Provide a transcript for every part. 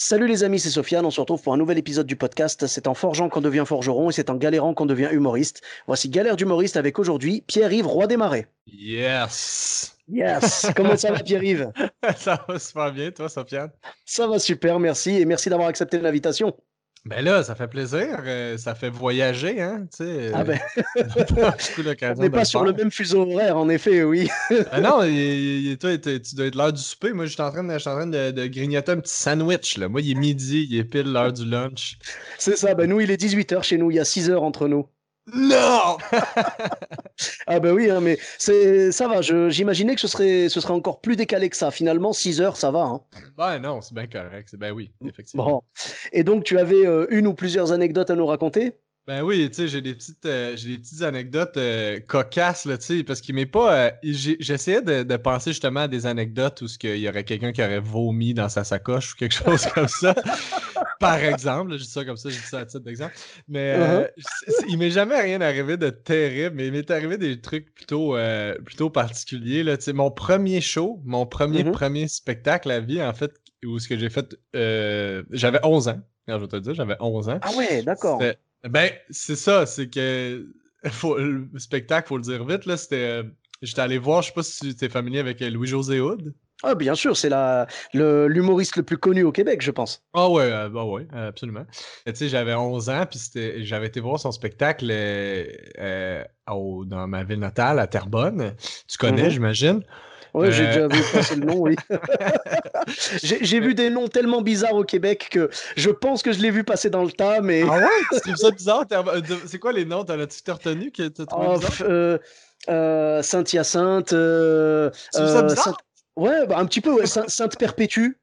Salut les amis, c'est Sofiane. On se retrouve pour un nouvel épisode du podcast. C'est en forgeant qu'on devient forgeron et c'est en galérant qu'on devient humoriste. Voici Galère d'humoriste avec aujourd'hui Pierre-Yves Roi des Marais. Yes! Yes! Comment ça va Pierre-Yves? ça va super bien, toi, Sofiane? Ça va super, merci. Et merci d'avoir accepté l'invitation. Ben là, ça fait plaisir. euh, ça fait voyager, hein? Tu sais, Ah ben, on on n'est pas sur le même fuseau horaire, en effet, oui. Ah non, il- il- il- toi, tu dois être l'heure du souper. Moi, je suis en train, de, je suis en train de, de grignoter un petit sandwich. Là. Moi, il est midi, il est pile l'heure du lunch. C'est ça, ben nous, il est 18h chez nous, il y a 6 heures entre nous. Non! Ah ben oui, hein, mais c'est ça va, je- j'imaginais que ce serait, ce serait encore plus décalé que ça. Finalement, 6 heures, ça va. Hein. ben non, c'est bien correct. c'est- Ben oui, effectivement. Bon. Et donc, tu avais euh, une ou plusieurs anecdotes à nous raconter? Ben oui, tu sais, j'ai des petites, euh, j'ai des petites anecdotes euh, cocasses, là, tu sais, parce qu'il m'est pas. euh, J'essayais de, de penser justement à des anecdotes où ce qu'il y aurait quelqu'un qui aurait vomi dans sa sacoche ou quelque chose comme ça. Par exemple, je dis ça comme ça, je dis ça à titre d'exemple. Mais euh, Uh-huh. c'est- c'est- il m'est jamais rien arrivé de terrible, mais il m'est arrivé des trucs plutôt, euh, plutôt particuliers. Là, mon premier show, mon premier, Mhm. premier spectacle à vie, en fait, où ce que j'ai fait, euh, j'avais 11 ans. Quand je vais te le dire, j'avais 11 ans. Ah ouais, d'accord. Ben, c'est ça, c'est que faut, le spectacle, faut le dire vite, là, c'était... euh, J'étais allé voir, je sais pas si tu es familier avec euh, Louis-José Hood. Ah bien sûr, c'est la le- l'humoriste le plus connu au Québec, je pense. Ah ouais, euh, bah ouais, absolument. Tu sais, j'avais 11 ans, puis j'avais été voir son spectacle euh, euh, au- dans ma ville natale, à Terrebonne. Tu connais, Mhm. j'imagine? Ouais, j'ai déjà vu passer le nom, oui. j'ai vu des noms tellement bizarres au Québec que je pense que je l'ai vu passer dans le tas, mais Ah ouais? Trouves ça bizarre? C'est quoi les noms? T'en as-tu t'as retenu que t'as trouvé Oh, bizarre? pff, euh, euh, Ouais, bah, un petit peu. ouais, Sainte- Sainte-Perpétue.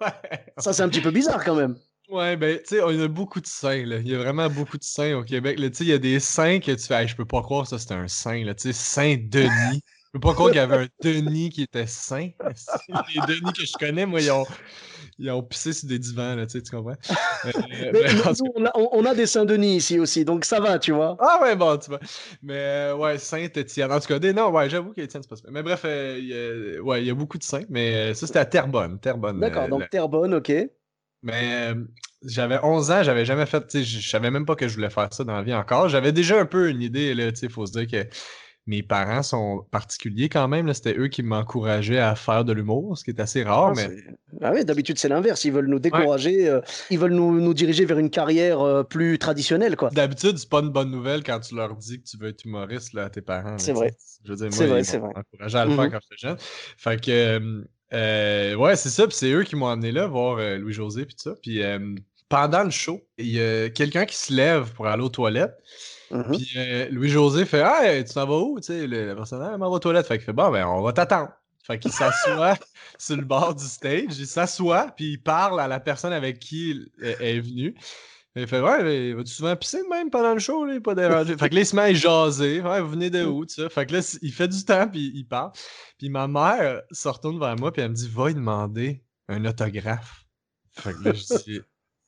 Ouais. Ça, c'est un petit peu bizarre quand même. Ouais, ben, tu sais, il y a beaucoup de saints, là. Il y a vraiment beaucoup de saints au Québec. Tu sais, il y a des saints que tu fais, Hey, je peux pas croire que ça, c'était un saint, là. Tu sais, Saint-Denis. Je peux pas croire qu'il y avait un Denis qui était saint. Les Denis que je connais, moi, ils ont, ils ont pissé sur des divans, là, tu sais, tu comprends? Euh, Mais nous, on, a, on- on a des Saint-Denis ici aussi, donc ça va, tu vois. Ah ouais, bon, tu vois. Mais euh, ouais, Saint-Étienne. En tout cas, des noms, ouais, j'avoue qu'Étienne, c'est pas ça. Mais bref, euh, il y a- ouais, il y a beaucoup de saints, mais ça, c'était à Terrebonne. Terrebonne. D'accord, donc la- Terrebonne, ok. Mais j'avais 11 ans, j'avais jamais fait, tu sais, je je savais même pas que je voulais faire ça dans la vie encore. J'avais déjà un peu une idée, là, tu sais, faut se dire que mes parents sont particuliers quand même. C'était eux qui m'encourageaient à faire de l'humour, ce qui est assez rare, Ah, mais Ah oui, d'habitude c'est l'inverse. Ils veulent nous décourager, euh, ils veulent nous, nous diriger vers une carrière euh, plus traditionnelle, quoi. d'habitude, c'est pas une bonne nouvelle quand tu leur dis que tu veux être humoriste, là, à tes parents. C'est vrai. Je veux dire, C'est moi, c'est vrai. encouragé à le faire Mhm. quand j'étais jeune. Fait que, euh, ouais, c'est ça, puis c'est eux qui m'ont amené là, voir Louis-José, puis tout ça. Puis pendant le show, il y a quelqu'un qui se lève pour aller aux toilettes. Mhm. Puis euh, Louis-José fait Hey, tu t'en vas où? Tu sais, le, la personne, ah, m'en va aux toilettes. Fait qu'il fait Bon, ben, on va t'attendre. Fait qu'il s'assoit sur le bord du stage, il s'assoit, puis il parle à la personne avec qui il est- venu. Il fait Ouais, mais vas-tu souvent pisser de même pendant le show, là, pas dérangé. fait que là, il se met à jaser. Ouais, vous venez de où, tu sais? Fait que là, il fait du temps, puis il parle. Puis ma mère se retourne vers moi, puis elle me dit Va lui demander un autographe. Fait que là, je dis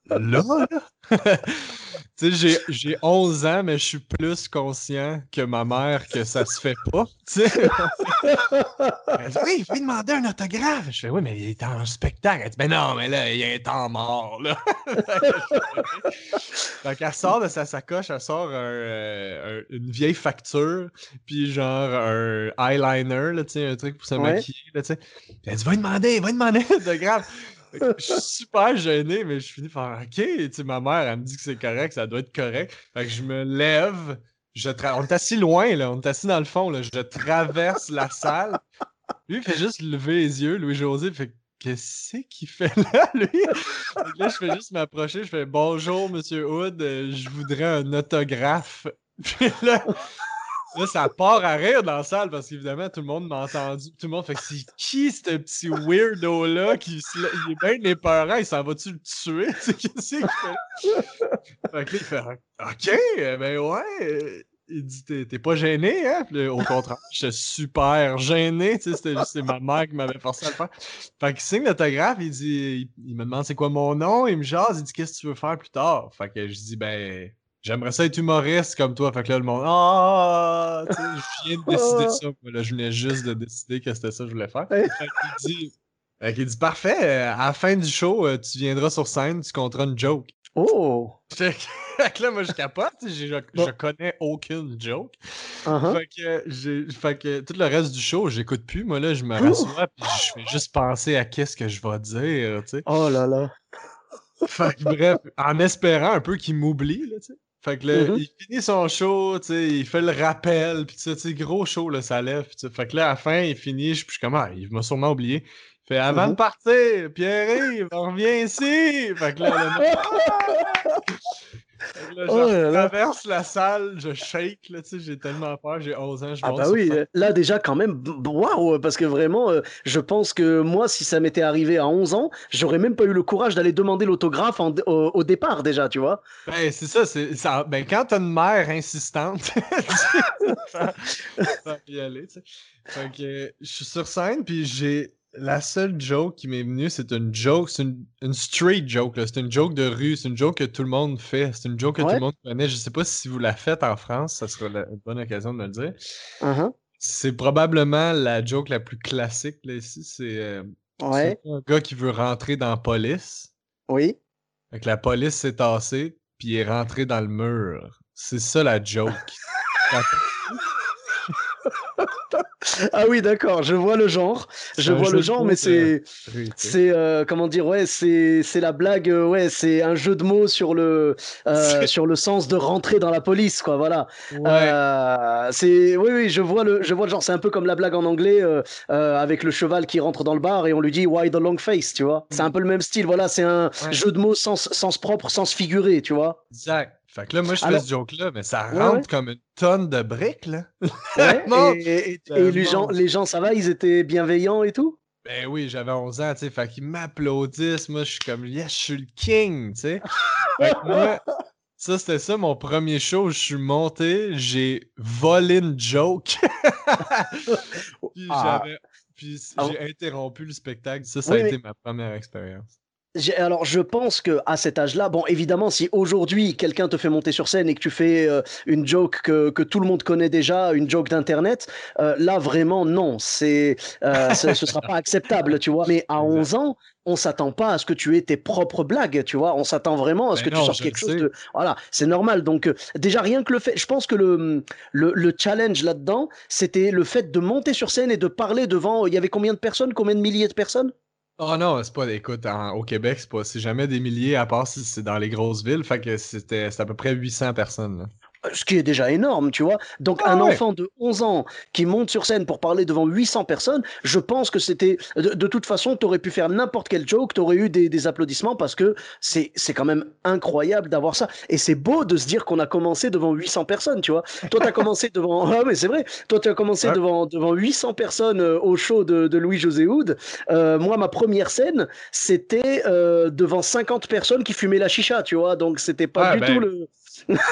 Là, là? tu sais, j'ai- j'ai 11 ans, mais je suis plus conscient que ma mère que ça se fait pas. Tu sais? Elle dit, oui, il faut lui demander un autographe. Je fais, oui, mais il est en spectacle. Elle dit, ben non, mais là, il un temps mort, là. fait qu'elle sort de sa sacoche, elle sort un, euh, un- une vieille facture, puis genre un eyeliner, là, tu sais, un truc pour se Ouais. maquiller, là, tu sais. Elle dit, va demander, va demander un autographe. Je suis super gêné, mais je finis par OK. Tu sais, ma mère, elle me dit que c'est correct, ça doit être correct. Fait que je me lève. Je On est assis loin, là. On est assis dans le fond, là. Je traverse la salle. Lui, il fait juste lever les yeux. Louis-José fait Qu'est-ce qu'il fait là, lui? Là, je fais juste m'approcher. Je fais Bonjour, monsieur Hood. Je voudrais un autographe. Puis là, là, ça part à rire dans la salle parce qu'évidemment, tout le monde m'a entendu. Tout le monde fait c'est qui ce petit weirdo-là qui il est bien épeurant, il s'en va-tu le tuer? Qu'est-ce qu'il fait? Fait que il fait OK, ben ouais il dit T'es pas gêné, hein? au contraire, j'étais super gêné. C'était ma mère qui m'avait forcé à le faire. Fait qu'il signe l'autographe, il dit il, me demande c'est quoi mon nom, il me jase, il dit Qu'est-ce que tu veux faire plus tard? Fait que je dis Ben, j'aimerais ça être humoriste comme toi. Fait que là, le monde Ah, je viens de décider ça. là, je venais juste de décider que c'était ça que je voulais faire. Fait qu'il dit, fait dit Parfait, à la fin du show, euh, tu viendras sur scène, tu compteras une joke. Oh! Fait que là, moi, je capote. Je, je connais aucune joke. Uh-huh. fait, que fait que tout le reste du show, j'écoute plus. Moi, là, je me rassois puis je fais juste penser à qu'est-ce que je vais dire, tu sais. Oh là là! Fait que bref, en espérant un peu qu'il m'oublie, là, tu sais. Fait que là, mm-hmm. il finit son show, tu sais, il fait le rappel, puis tu sais, gros show, là, ça lève. Fait que là, à la fin, il finit, je suis comme, ah, il m'a sûrement oublié. Fait avant de mm-hmm. partir, Pierre-Yves, reviens ici! Fait que là, là, oh je traverse la salle, je shake, là, tu sais, j'ai tellement peur, j'ai 11 ans, je Ah bah oui, là déjà quand même, waouh, parce que vraiment, euh, je pense que moi, si ça m'était arrivé à 11 ans, j'aurais même pas eu le courage d'aller demander l'autographe au, départ déjà, tu vois. Ben c'est ça, c'est ça. Ben quand t'as une mère insistante, ça, ça y aller, tu sais. Fait que je suis sur scène, puis j'ai la seule joke qui m'est venue, c'est une joke, c'est une, street joke. C'est une joke de rue, c'est une joke que tout le monde fait, c'est une joke que tout le monde connaît. Je sais pas si vous la faites en France, ça sera une bonne occasion de me le dire. Uh-huh. C'est probablement la joke la plus classique là, ici. C'est euh, un gars qui veut rentrer dans la police. Oui. Fait la police s'est tassée, puis il est rentré dans le mur. C'est ça la joke. ah oui, d'accord, je vois le genre. Je vois le genre, mais c'est. C'est. Euh, comment dire, ouais, c'est la blague, euh, ouais, c'est un jeu de mots sur le, euh, sur le sens de rentrer dans la police, quoi, voilà. c'est. Oui, oui, je vois le, je vois le genre. C'est un peu comme la blague en anglais avec le cheval qui rentre dans le bar et on lui dit Why the long face, tu vois. C'est un peu le même style, voilà, c'est un jeu de mots sens, sens propre, sens figuré, tu vois. Exact. Fait que là, moi, je fais ce joke-là, mais ça rentre comme une tonne de briques, là. et, les, gens, les gens, ça va, ils étaient bienveillants et tout? Ben oui, j'avais 11 ans, tu sais, fait qu'ils m'applaudissent. Moi, je suis comme, yes, je suis le king, tu sais. fait que moi, ça, c'était ça, mon premier show. Je suis monté, j'ai volé une joke. puis ah. Puis ah j'ai interrompu le spectacle. Ça, ça a été ma première expérience. Alors, je pense que à cet âge-là, bon, évidemment, si aujourd'hui quelqu'un te fait monter sur scène et que tu fais euh, une joke que, que, tout le monde connaît déjà, une joke d'internet, euh, là vraiment non, c'est euh, ce, sera pas acceptable, tu vois. Mais à 11 ans, on s'attend pas à ce que tu aies tes propres blagues, tu vois. On s'attend vraiment à ce que tu sortes quelque chose de. Voilà, c'est normal. Donc euh, déjà rien que le fait, je pense que le le, le challenge là-dedans, c'était le fait de monter sur scène et de parler devant. Il y avait combien de personnes, combien de milliers de personnes? Oh non, c'est pas. Écoute, au Québec, c'est pas. C'est jamais des milliers, à part si c'est dans les grosses villes. Fait que c'était à peu près 800 personnes. Là ce qui est déjà énorme, tu vois. Donc ah un enfant de 11 ans qui monte sur scène pour parler devant 800 personnes, je pense que c'était de, toute façon, tu aurais pu faire n'importe quel joke, tu aurais eu des, applaudissements parce que c'est c'est quand même incroyable d'avoir ça et c'est beau de se dire qu'on a commencé devant 800 personnes, tu vois. Toi tu as commencé devant ah mais c'est vrai, toi tu as commencé devant devant 800 personnes euh, au show de, Louis José Houd. Euh, moi ma première scène, c'était euh, devant 50 personnes qui fumaient la chicha, tu vois. Donc c'était pas du tout ben, le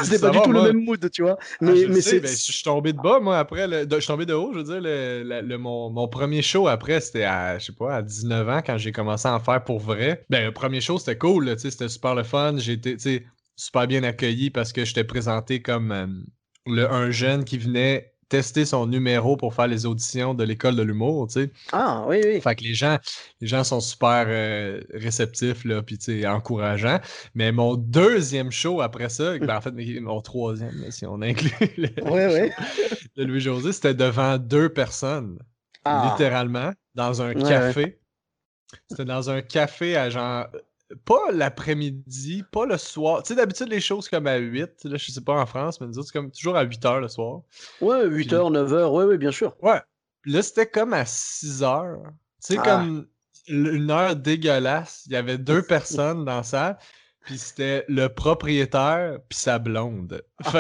c'était pas du tout le même mood, tu vois. Ah, mais, mais c'est. Ben, je suis tombé de bas, moi, après. je suis tombé de haut, je veux dire. Le, mon, mon, premier show après, c'était à, je sais pas, à 19 ans, quand j'ai commencé à en faire pour vrai. Ben, le premier show, c'était cool, tu sais, c'était super le fun. J'ai été, tu sais, super bien accueilli parce que j'étais présenté comme euh, le, un jeune qui venait tester son numéro pour faire les auditions de l'école de l'humour, tu sais. Ah, oui, oui. Fait que les gens, les gens sont super euh, réceptifs, là, puis tu sais, encourageants. Mais mon deuxième show après ça, ben, en fait, mon troisième, si on inclut le oui, de Louis-José, c'était devant deux personnes, ah. littéralement, dans un café. C'était dans un café à genre pas l'après-midi, pas le soir. Tu sais, d'habitude, les choses comme à 8, là, je sais pas en France, mais nous autres, c'est comme toujours à 8 h le soir. Ouais, 8 h, 9 h, ouais, ouais, bien sûr. Ouais. là, c'était comme à 6 h. Tu sais, ah. comme une heure dégueulasse. Il y avait deux personnes dans ça. puis c'était le propriétaire puis sa blonde.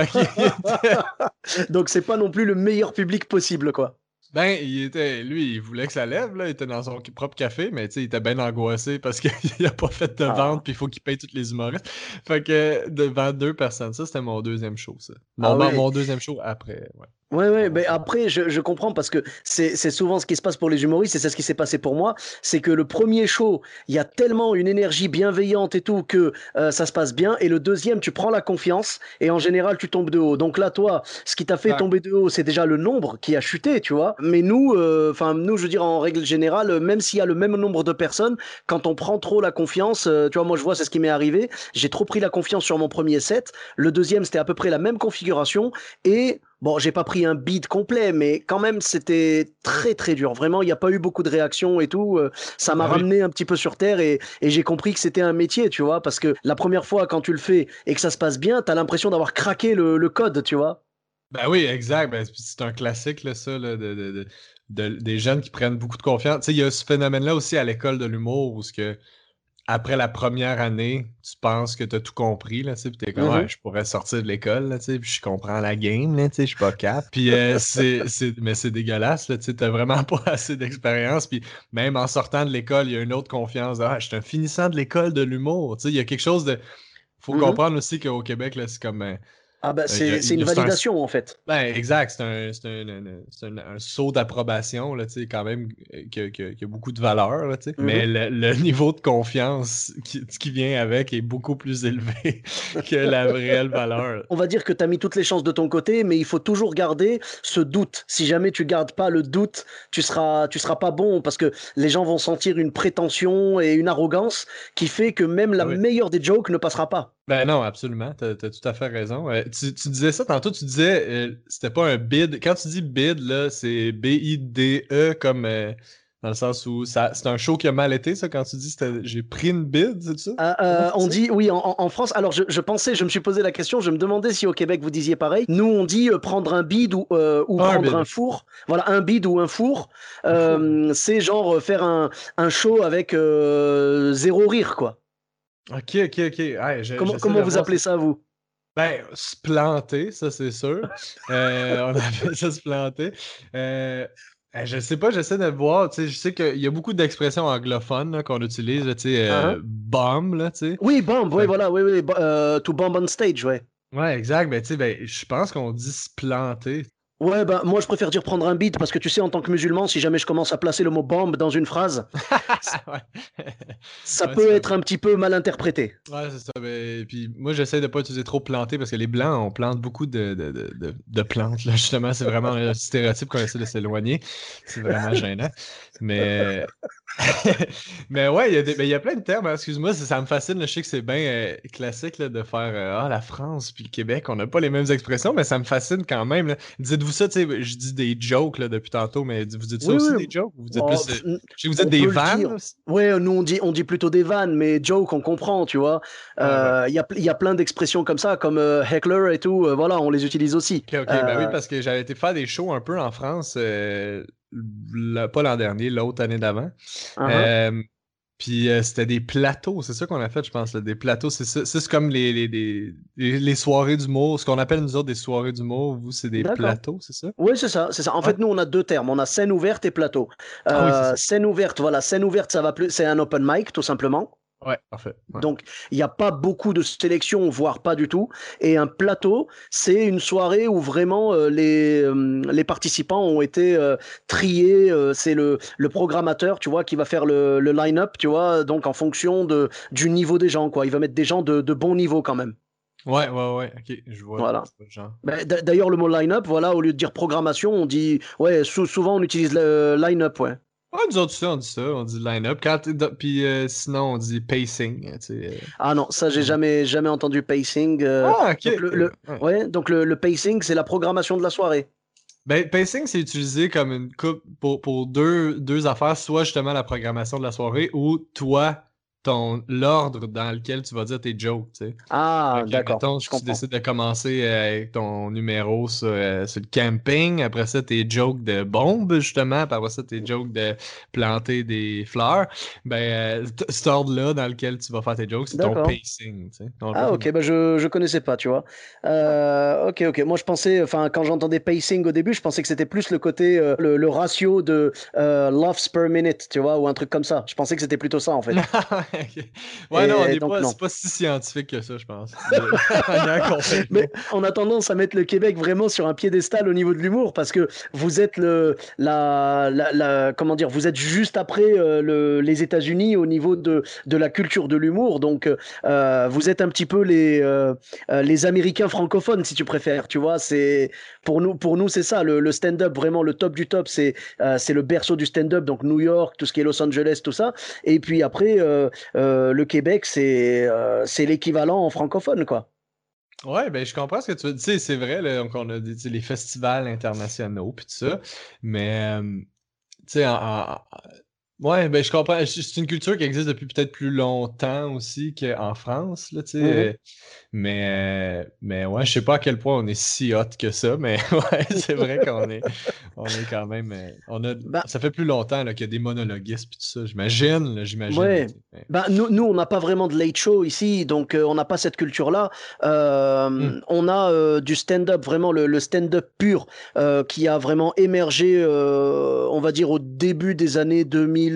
Donc c'est pas non plus le meilleur public possible, quoi. Ben, il était, lui, il voulait que ça lève, là. Il était dans son propre café, mais tu sais, il était bien angoissé parce qu'il a pas fait de ah. vente, puis il faut qu'il paye tous les humoristes. Fait que devant deux personnes, ça, c'était mon deuxième show, ça. Mon, ah mon deuxième show après, ouais. Ouais, ouais, mais après, je, je comprends parce que c'est souvent ce qui se passe pour les humoristes et c'est ce qui s'est passé pour moi. C'est que le premier show, il y a tellement une énergie bienveillante et tout que euh, ça se passe bien. Et le deuxième, tu prends la confiance et en général, tu tombes de haut. Donc là, toi, ce qui t'a fait tomber de haut, c'est déjà le nombre qui a chuté, tu vois. Mais nous, euh, enfin, nous, je veux dire, en règle générale, même s'il y a le même nombre de personnes, quand on prend trop la confiance, euh, tu vois, moi, je vois, c'est ce qui m'est arrivé. J'ai trop pris la confiance sur mon premier set. Le deuxième, c'était à peu près la même configuration et Bon, j'ai pas pris un beat complet, mais quand même, c'était très très dur. Vraiment, il n'y a pas eu beaucoup de réactions et tout. Euh, ça m'a bah ramené un petit peu sur terre et, j'ai compris que c'était un métier, tu vois, parce que la première fois, quand tu le fais et que ça se passe bien, tu as l'impression d'avoir craqué le, code, tu vois. Ben oui, exact. Ben, c'est un classique, là, ça, de, des jeunes qui prennent beaucoup de confiance. Tu sais, il y a ce phénomène-là aussi à l'école de l'humour où ce que après la première année, tu penses que tu as tout compris, là, tu sais, t'es comme, mm-hmm. ouais, je pourrais sortir de l'école, là, tu sais, puis je comprends la game, là, tu sais, je suis pas cap. Puis, euh, c'est, mais c'est dégueulasse, là, tu sais, t'as vraiment pas assez d'expérience. Puis, même en sortant de l'école, il y a une autre confiance. Ah, je suis un finissant de l'école de l'humour, tu sais, il y a quelque chose de. Faut mm-hmm. comprendre aussi qu'au Québec, là, c'est comme. Euh, ah bah c'est une validation en fait. Ben exact, c'est un, un, un, saut d'approbation là, quand même qui, a beaucoup de valeur, là, mais mm-hmm. le, niveau de confiance qui, qui, vient avec est beaucoup plus élevé que la réelle valeur. On va dire que tu as mis toutes les chances de ton côté, mais il faut toujours garder ce doute. Si jamais tu gardes pas le doute, tu seras, tu seras pas bon parce que les gens vont sentir une prétention et une arrogance qui fait que même la meilleure des jokes ne passera pas. Ben non, absolument, tu as, tout à fait raison. Euh, tu, disais ça tantôt, tu disais euh, c'était pas un bid. Quand tu dis bid, là, c'est B-I-D-E comme euh, dans le sens où ça, c'est un show qui a mal été, ça, quand tu dis j'ai pris une bid, c'est ça? Ah, on dit, oui, en, France. Alors, je, pensais, je me suis posé la question, je me demandais si au Québec vous disiez pareil. Nous, on dit prendre un bid ou, ou prendre un, four. Voilà, un bid ou un four. c'est genre faire un, un show avec zéro rire, quoi. Ok, ok, ok. comment comment vous appelez ça, vous? Ben, se planter, ça c'est sûr. Euh, on appelle ça se planter. Euh, je sais pas, j'essaie de voir. Je sais qu'il y a beaucoup d'expressions anglophones qu'on utilise. Tu sais, uh bomb, là, tu sais. Oui, bomb, oui, voilà, oui, oui. Euh, to bomb on stage, ouais. Ouais, exact. Ben, tu sais, ben, je pense qu'on dit se planter. Ouais, bah, moi je préfère dire prendre un beat parce que tu sais, en tant que musulman, si jamais je commence à placer le mot bombe dans une phrase, ça peut être un petit peu mal interprété. Ouais, c'est ça. Mais... Puis moi, j'essaie de pas utiliser trop planter parce que les blancs, on plante beaucoup de, de, de, de plantes. Là, justement, c'est vraiment un stéréotype qu'on essaie de s'éloigner. C'est vraiment gênant. Mais mais ouais, il y, y, a plein de termes. Hein, excuse-moi, ça, me fascine. je sais que c'est bien euh, classique de faire euh, Ah, la France puis le Québec, on n'a pas les mêmes expressions, mais ça me fascine quand même. Dites-vous ça, tu sais, je dis des jokes là, depuis tantôt, mais vous dites ça aussi des jokes? Vous dites, plus, vous êtes des vannes Oui, nous on dit, on dit plutôt des vannes, mais joke, on comprend, tu vois. Euh, il y, a, y, a, plein d'expressions comme ça, comme heckler et tout, voilà, on les utilise aussi. Ok, ok, ben oui, parce que j'avais été faire des shows un peu en France pas l'an dernier, l'autre année d'avant. Uh-huh. Euh, puis euh, c'était des plateaux, c'est ça qu'on a fait, je pense. Des plateaux, c'est comme les, les, les, les soirées d'humour, ce qu'on appelle nous autres des soirées d'humour. Vous, c'est des plateaux, c'est ça? Oui, c'est ça, c'est ça. En fait, nous, on a deux termes. On a scène ouverte et plateau. Ah euh, scène ouverte, voilà, scène ouverte, ça va plus, c'est un open mic, tout simplement. Ouais, parfait. Donc, il n'y a pas beaucoup de sélection, voire pas du tout. Et un plateau, c'est une soirée où vraiment euh, les, euh, les participants ont été euh, triés. c'est le, le programmateur, tu vois, qui va faire le, le line-up, tu vois, donc en fonction de, du niveau des gens, quoi. Il va mettre des gens de, de bon niveau quand même. Ouais, ouais, ouais, ok, je vois. Voilà. Ben, d'ailleurs, le mot line-up, voilà, au lieu de dire programmation, on dit, ouais, souvent on utilise le line-up, ouais. Ouais, nous autres, on dit ça, on dit line-up. Puis euh, sinon, on dit pacing. Euh. Ah non, ça, j'ai jamais, jamais entendu pacing. Euh. ah, ok. Donc le, ouais. donc le, pacing, c'est la programmation de la soirée. Ben, pacing, c'est utilisé comme une coupe pour, pour deux, deux affaires, soit justement la programmation de la soirée ou toi, ton l'ordre dans lequel tu vas dire tes jokes, tu sais. Ah, d'accord. Mettons, tu décides de commencer euh, avec ton numéro euh, sur, le camping, après ça, tes jokes de bombes, justement, puis après ça, tes jokes de planter des fleurs. Ben, euh, cet ordre-là dans lequel tu vas faire tes jokes, c'est ton pacing, tu sais. ah, ok, ben je, je connaissais pas, tu vois. ok, ok. Moi, je pensais, enfin, quand j'entendais pacing au début, je pensais que c'était plus le côté, le, ratio de laughs per minute, tu vois, ou un truc comme ça. Je pensais que c'était plutôt ça, en fait. Ouais, non, c'est pas si scientifique que ça, je pense. Mais on a tendance à mettre le Québec vraiment sur un piédestal au niveau de l'humour parce que vous êtes le, la, la, comment dire, vous êtes juste après euh, le, les États-Unis au niveau de, de la culture de l'humour. Donc, euh, vous êtes un petit peu les, euh, les Américains francophones, si tu préfères. Tu vois, c'est pour nous, pour nous, c'est ça. Le, le stand-up, vraiment le top du top, c'est c'est le berceau du stand-up. Donc New York, tout ce qui est Los Angeles, tout ça. Et puis après, euh, le Québec, c'est euh, l'équivalent en francophone, quoi. Ouais, ben je comprends ce que tu veux dire. C'est vrai, donc on a dit les festivals internationaux puis tout ça, mais euh, tu sais, ouais, ben je comprends. C'est une culture qui existe depuis peut-être plus longtemps aussi qu'en France, là, tu sais. Mm-hmm. Mais, mais ouais, je sais pas à quel point on est si hot que ça, mais ouais, c'est vrai qu'on est, on est quand même. Euh, on a, bah ça fait plus longtemps qu'il y a des monologuistes et tout ça, j'imagine. J'imagine. Ouais. Ben, nous, nous, on n'a pas vraiment de late show ici, donc euh, on n'a pas cette culture-là. Euh, hmm. On a du stand-up, vraiment le, stand-up pur, qui a vraiment émergé, on va dire, au début des années 2000,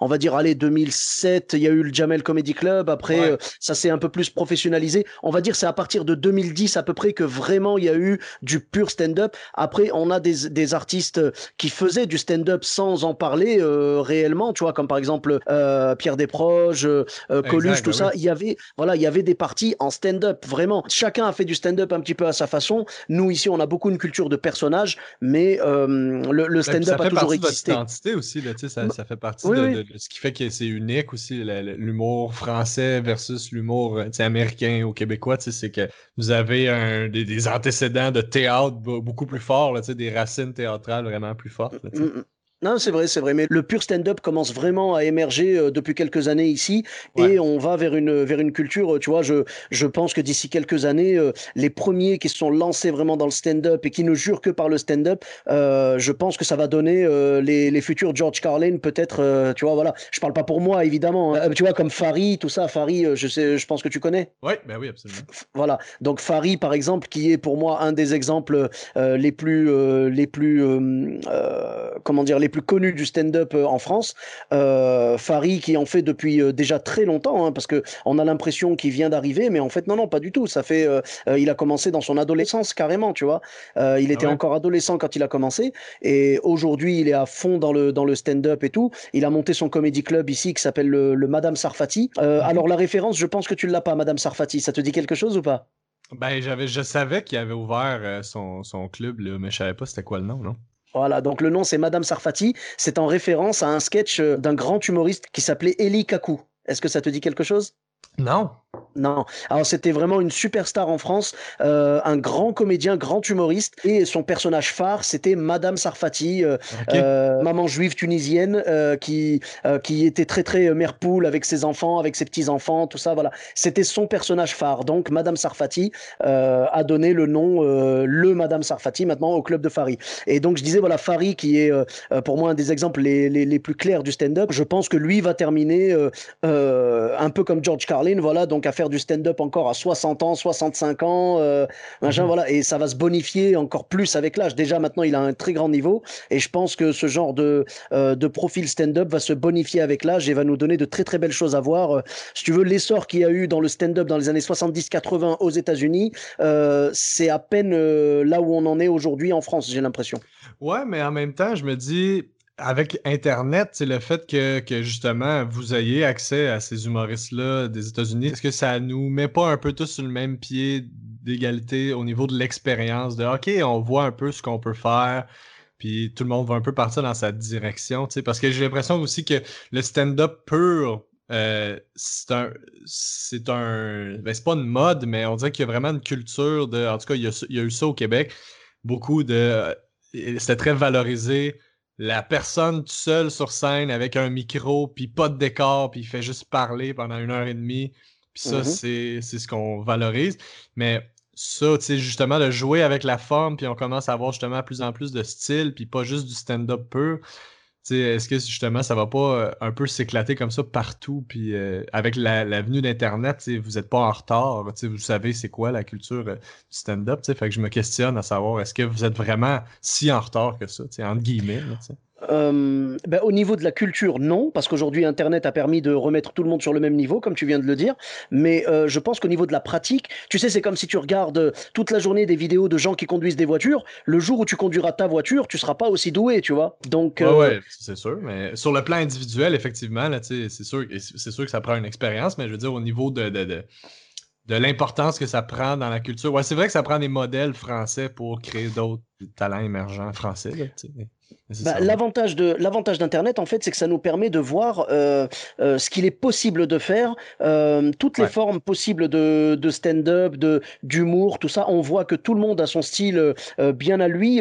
on va dire, allez, 2007, il y a eu le Jamel Comedy Club, après, ça s'est un peu plus professionnalisé on va dire c'est à partir de 2010 à peu près que vraiment il y a eu du pur stand-up. Après, on a des, artistes qui faisaient du stand-up sans en parler euh, réellement, tu vois, comme par exemple euh, Pierre Desproges, euh, Coluche, tout bah ça. Il y avait, voilà, il y avait des parties en stand-up vraiment. Chacun a fait du stand-up un petit peu à sa façon. Nous ici, on a beaucoup une culture de personnages, mais le, stand-up a toujours existé. identité aussi, là, ça, ça fait partie de, ce qui fait que c'est unique aussi, l'humour français versus l'humour américain ou québécois, c'est que vous avez un, des, antécédents de théâtre beaucoup plus forts, là, des racines théâtrales vraiment plus fortes. Mm, mm. Non, c'est vrai, c'est vrai. Mais le pur stand-up commence vraiment à émerger euh, depuis quelques années ici, et on va vers une vers une culture. Tu vois, je je pense que d'ici quelques années, euh, les premiers qui se sont lancés vraiment dans le stand-up et qui ne jurent que par le stand-up, euh, je pense que ça va donner les, les futurs George Carlin, peut-être. tu vois, voilà. Je parle pas pour moi, évidemment. Hein. tu vois, comme Farid, tout ça. Farid, je sais, je pense que tu connais. Oui, ben oui, absolument. Voilà. Donc Farid, par exemple, qui est pour moi un des exemples les plus les plus comment dire les plus connu du stand-up euh, en France. Euh, Farid qui en fait depuis euh, déjà très longtemps, hein, parce que on a l'impression qu'il vient d'arriver, mais en fait non non pas du tout. Ça fait, il a commencé dans son adolescence carrément, tu vois. il était ah encore adolescent quand il a commencé, et aujourd'hui il est à fond dans le dans le stand-up et tout. Il a monté son comédie club ici qui s'appelle le, Madame Sarfati. Mhm. Alors la référence, je pense que tu l'as pas, Madame Sarfati. Ça te dit quelque chose ou pas? Ben j'avais, je savais qu'il avait ouvert son, son club, là, mais je savais pas c'était quoi le nom, non? Voilà, donc le nom c'est Madame Sarfati. C'est en référence à un sketch euh, d'un grand humoriste qui s'appelait Eli Kaku. Est-ce que ça te dit quelque chose? Non. Non. Alors c'était vraiment une superstar en France, euh, un grand comédien, grand humoriste, et son personnage phare c'était Madame Sarfati, euh, euh, maman juive tunisienne qui qui était très très mère poule avec ses enfants, avec ses petits enfants, tout ça. Voilà, c'était son personnage phare. Donc Madame Sarfati a donné le nom le Madame Sarfati maintenant au club de Fari. Et donc je disais voilà Fari qui est pour moi un des exemples les, les, les plus clairs du stand-up. Je pense que lui va terminer un peu comme George Carlin, voilà donc à faire du stand-up encore à 60 ans, 65 ans, euh, machin, mhm. voilà, et ça va se bonifier encore plus avec l'âge. Déjà maintenant, il a un très grand niveau, et je pense que ce genre de euh, de profil stand-up va se bonifier avec l'âge et va nous donner de très très belles choses à voir. Euh, si tu veux, l'essor qu'il y a eu dans le stand-up dans les années 70-80 aux États-Unis, c'est à peine là où on en est aujourd'hui en France, j'ai l'impression. Ouais, mais en même temps, je me dis, avec Internet, c'est le fait que, justement vous ayez accès à ces humoristes-là des États-Unis, est-ce que ça nous met pas un peu tous sur le même pied d'égalité au niveau de l'expérience de OK, on voit un peu ce qu'on peut faire, puis tout le monde va un peu partir dans sa direction, tu parce que j'ai l'impression aussi que le stand-up pur, euh, c'est un, c'est un, ben c'est pas une mode, mais on dirait qu'il y a vraiment une culture de, en tout cas, il y a, il y a eu ça au Québec, beaucoup de, c'était très valorisé la personne tout seul sur scène avec un micro, puis pas de décor, puis il fait juste parler pendant une heure et demie. Puis ça, mm-hmm. c'est ce qu'on valorise. Mais ça, tu sais, justement, de jouer avec la forme, puis on commence à avoir justement plus en plus de style, puis pas juste du stand-up pur. Est-ce que justement ça va pas euh, un peu s'éclater comme ça partout? Puis euh, avec la, venue d'Internet, vous n'êtes pas en retard. Vous savez c'est quoi la culture euh, du stand-up. Fait que je me questionne à savoir est-ce que vous êtes vraiment si en retard que ça, entre guillemets. Euh, ben, au niveau de la culture, non, parce qu'aujourd'hui Internet a permis de remettre tout le monde sur le même niveau, comme tu viens de le dire. Mais euh, je pense qu'au niveau de la pratique, tu sais, c'est comme si tu regardes toute la journée des vidéos de gens qui conduisent des voitures. Le jour où tu conduiras ta voiture, tu seras pas aussi doué, tu vois. Donc, euh, ouais, c'est sûr. Mais sur le plan individuel, effectivement, là, c'est sûr, c'est sûr que ça prend une expérience. Mais je veux dire, au niveau de, de, de de l'importance que ça prend dans la culture. Ouais, c'est vrai que ça prend des modèles français pour créer d'autres talents émergents français. Là, bah, l'avantage de l'avantage d'internet en fait c'est que ça nous permet de voir euh, euh, ce qu'il est possible de faire euh, toutes les formes possibles de, de stand-up de d'humour tout ça. On voit que tout le monde a son style bien à lui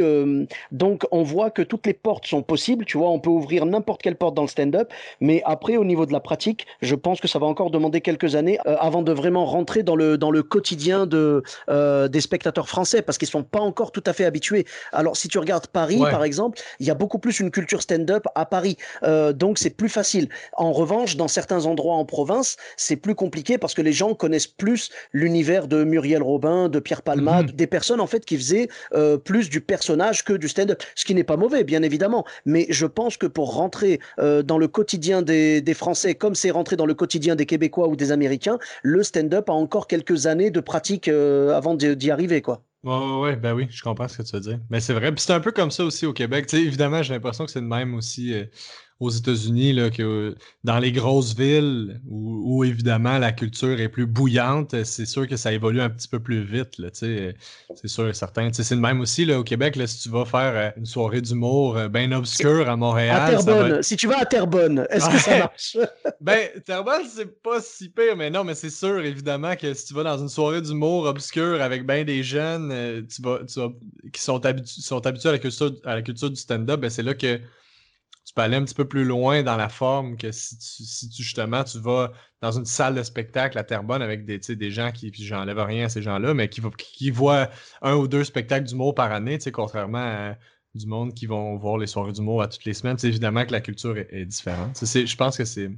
donc on voit que toutes les portes sont possibles. Tu vois on peut ouvrir n'importe quelle porte dans le stand-up mais après au niveau de la pratique je pense que ça va encore demander quelques années avant de vraiment rentrer dans le dans le quotidien de des spectateurs français parce qu'ils sont pas encore tout à fait habitués. Alors si tu regardes Paris par exemple il y a beaucoup plus une culture stand-up à Paris. Euh, donc c'est plus facile. En revanche, dans certains endroits en province, c'est plus compliqué parce que les gens connaissent plus l'univers de Muriel Robin, de Pierre Palmade, mhm. des personnes en fait qui faisaient euh, plus du personnage que du stand-up. Ce qui n'est pas mauvais, bien évidemment. Mais je pense que pour rentrer euh, dans le quotidien des, des Français, comme c'est rentré dans le quotidien des Québécois ou des Américains, le stand-up a encore quelques années de pratique avant d'y arriver, quoi. Ouais, ouais, ben oui, je comprends ce que tu veux dire. Mais c'est vrai. Puis c'est un peu comme ça aussi au Québec. Tu sais, évidemment, j'ai l'impression que c'est le même aussi. Euh, aux États-Unis, là, que dans les grosses villes où, évidemment la culture est plus bouillante, c'est sûr que ça évolue un petit peu plus vite. C'est sûr et certain. C'est le même aussi là, au Québec, là, si tu vas faire euh, une soirée d'humour euh, bien obscure à Montréal. À Terrebonne, si tu vas à Terrebonne, est-ce que ça marche? ben, Terrebonne, c'est pas si pire, mais non, mais c'est sûr évidemment que si tu vas dans une soirée d'humour obscure avec bien des jeunes euh, tu vas, tu vas, qui sont, sont habitués à la culture, à la culture du stand-up, ben, c'est là que tu peux aller un petit peu plus loin dans la forme que si tu, justement tu vas dans une salle de spectacle à Terrebonne avec des, des gens qui, puis j'enlève rien à ces gens-là, mais qui, voient un ou deux spectacles d'humour par année, contrairement à du monde qui vont voir les soirées d'humour à toutes les semaines. évidemment que la culture est, est différente. Je pense que c'est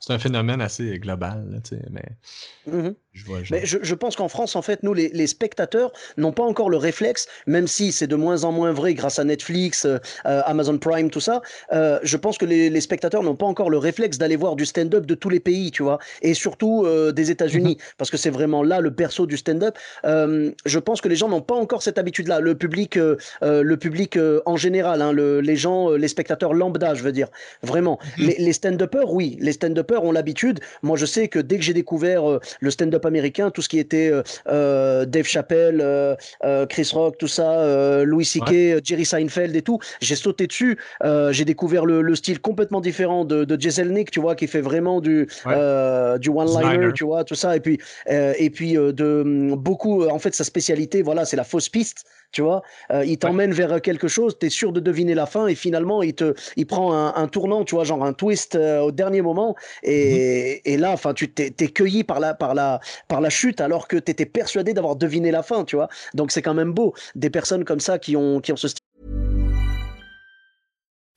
c'est un phénomène assez global, mais, mmh je, vois, mais je, pense qu'en France, en fait, nous, les, spectateurs n'ont pas encore le réflexe, même si c'est de moins en moins vrai grâce à Netflix, euh, euh, Amazon Prime, tout ça. Euh, je pense que les, spectateurs n'ont pas encore le réflexe d'aller voir du stand-up de tous les pays, tu vois, et surtout des États-Unis, parce que c'est vraiment là le berceau du stand-up. je pense que les gens n'ont pas encore cette habitude-là. Le public, le public en général, hein, les gens, les spectateurs lambda, je veux dire, vraiment. Mmh les, les stand-uppers, oui, les stand-uppers ont l'habitude. Moi, je sais que dès que j'ai découvert euh, le stand-up américain, tout ce qui était euh, euh, Dave Chappelle, Chris Rock, tout ça, Louis C.K., Jerry Seinfeld et tout, j'ai sauté dessus. j'ai découvert le, style complètement différent de, de Jeselnik, tu vois, qui fait vraiment du, du one-liner, tu vois, tout ça. Et puis, et puis de mm, beaucoup, en fait, sa spécialité, voilà, c'est la fausse piste tu vois. il t'emmène vers quelque chose, tu es sûr de deviner la fin et finalement il te, il prend un, un tournant, tu vois, genre un twist au dernier moment Mmh et, là, enfin, tu t'es, cueilli par la, par, la, par la chute alors que tu étais persuadé d'avoir deviné la fin, tu vois. Donc c'est quand même beau. Des personnes comme ça qui ont, qui ont ce style.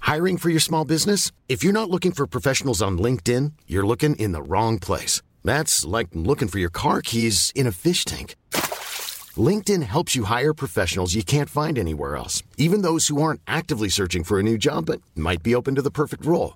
Hiring for your small business? If you're not looking for professionals on LinkedIn, you're looking in the wrong place. That's like looking for your car keys in a fish tank. LinkedIn helps you hire professionals you can't find anywhere else, even those who aren't actively searching for a new job but might be open to the perfect role.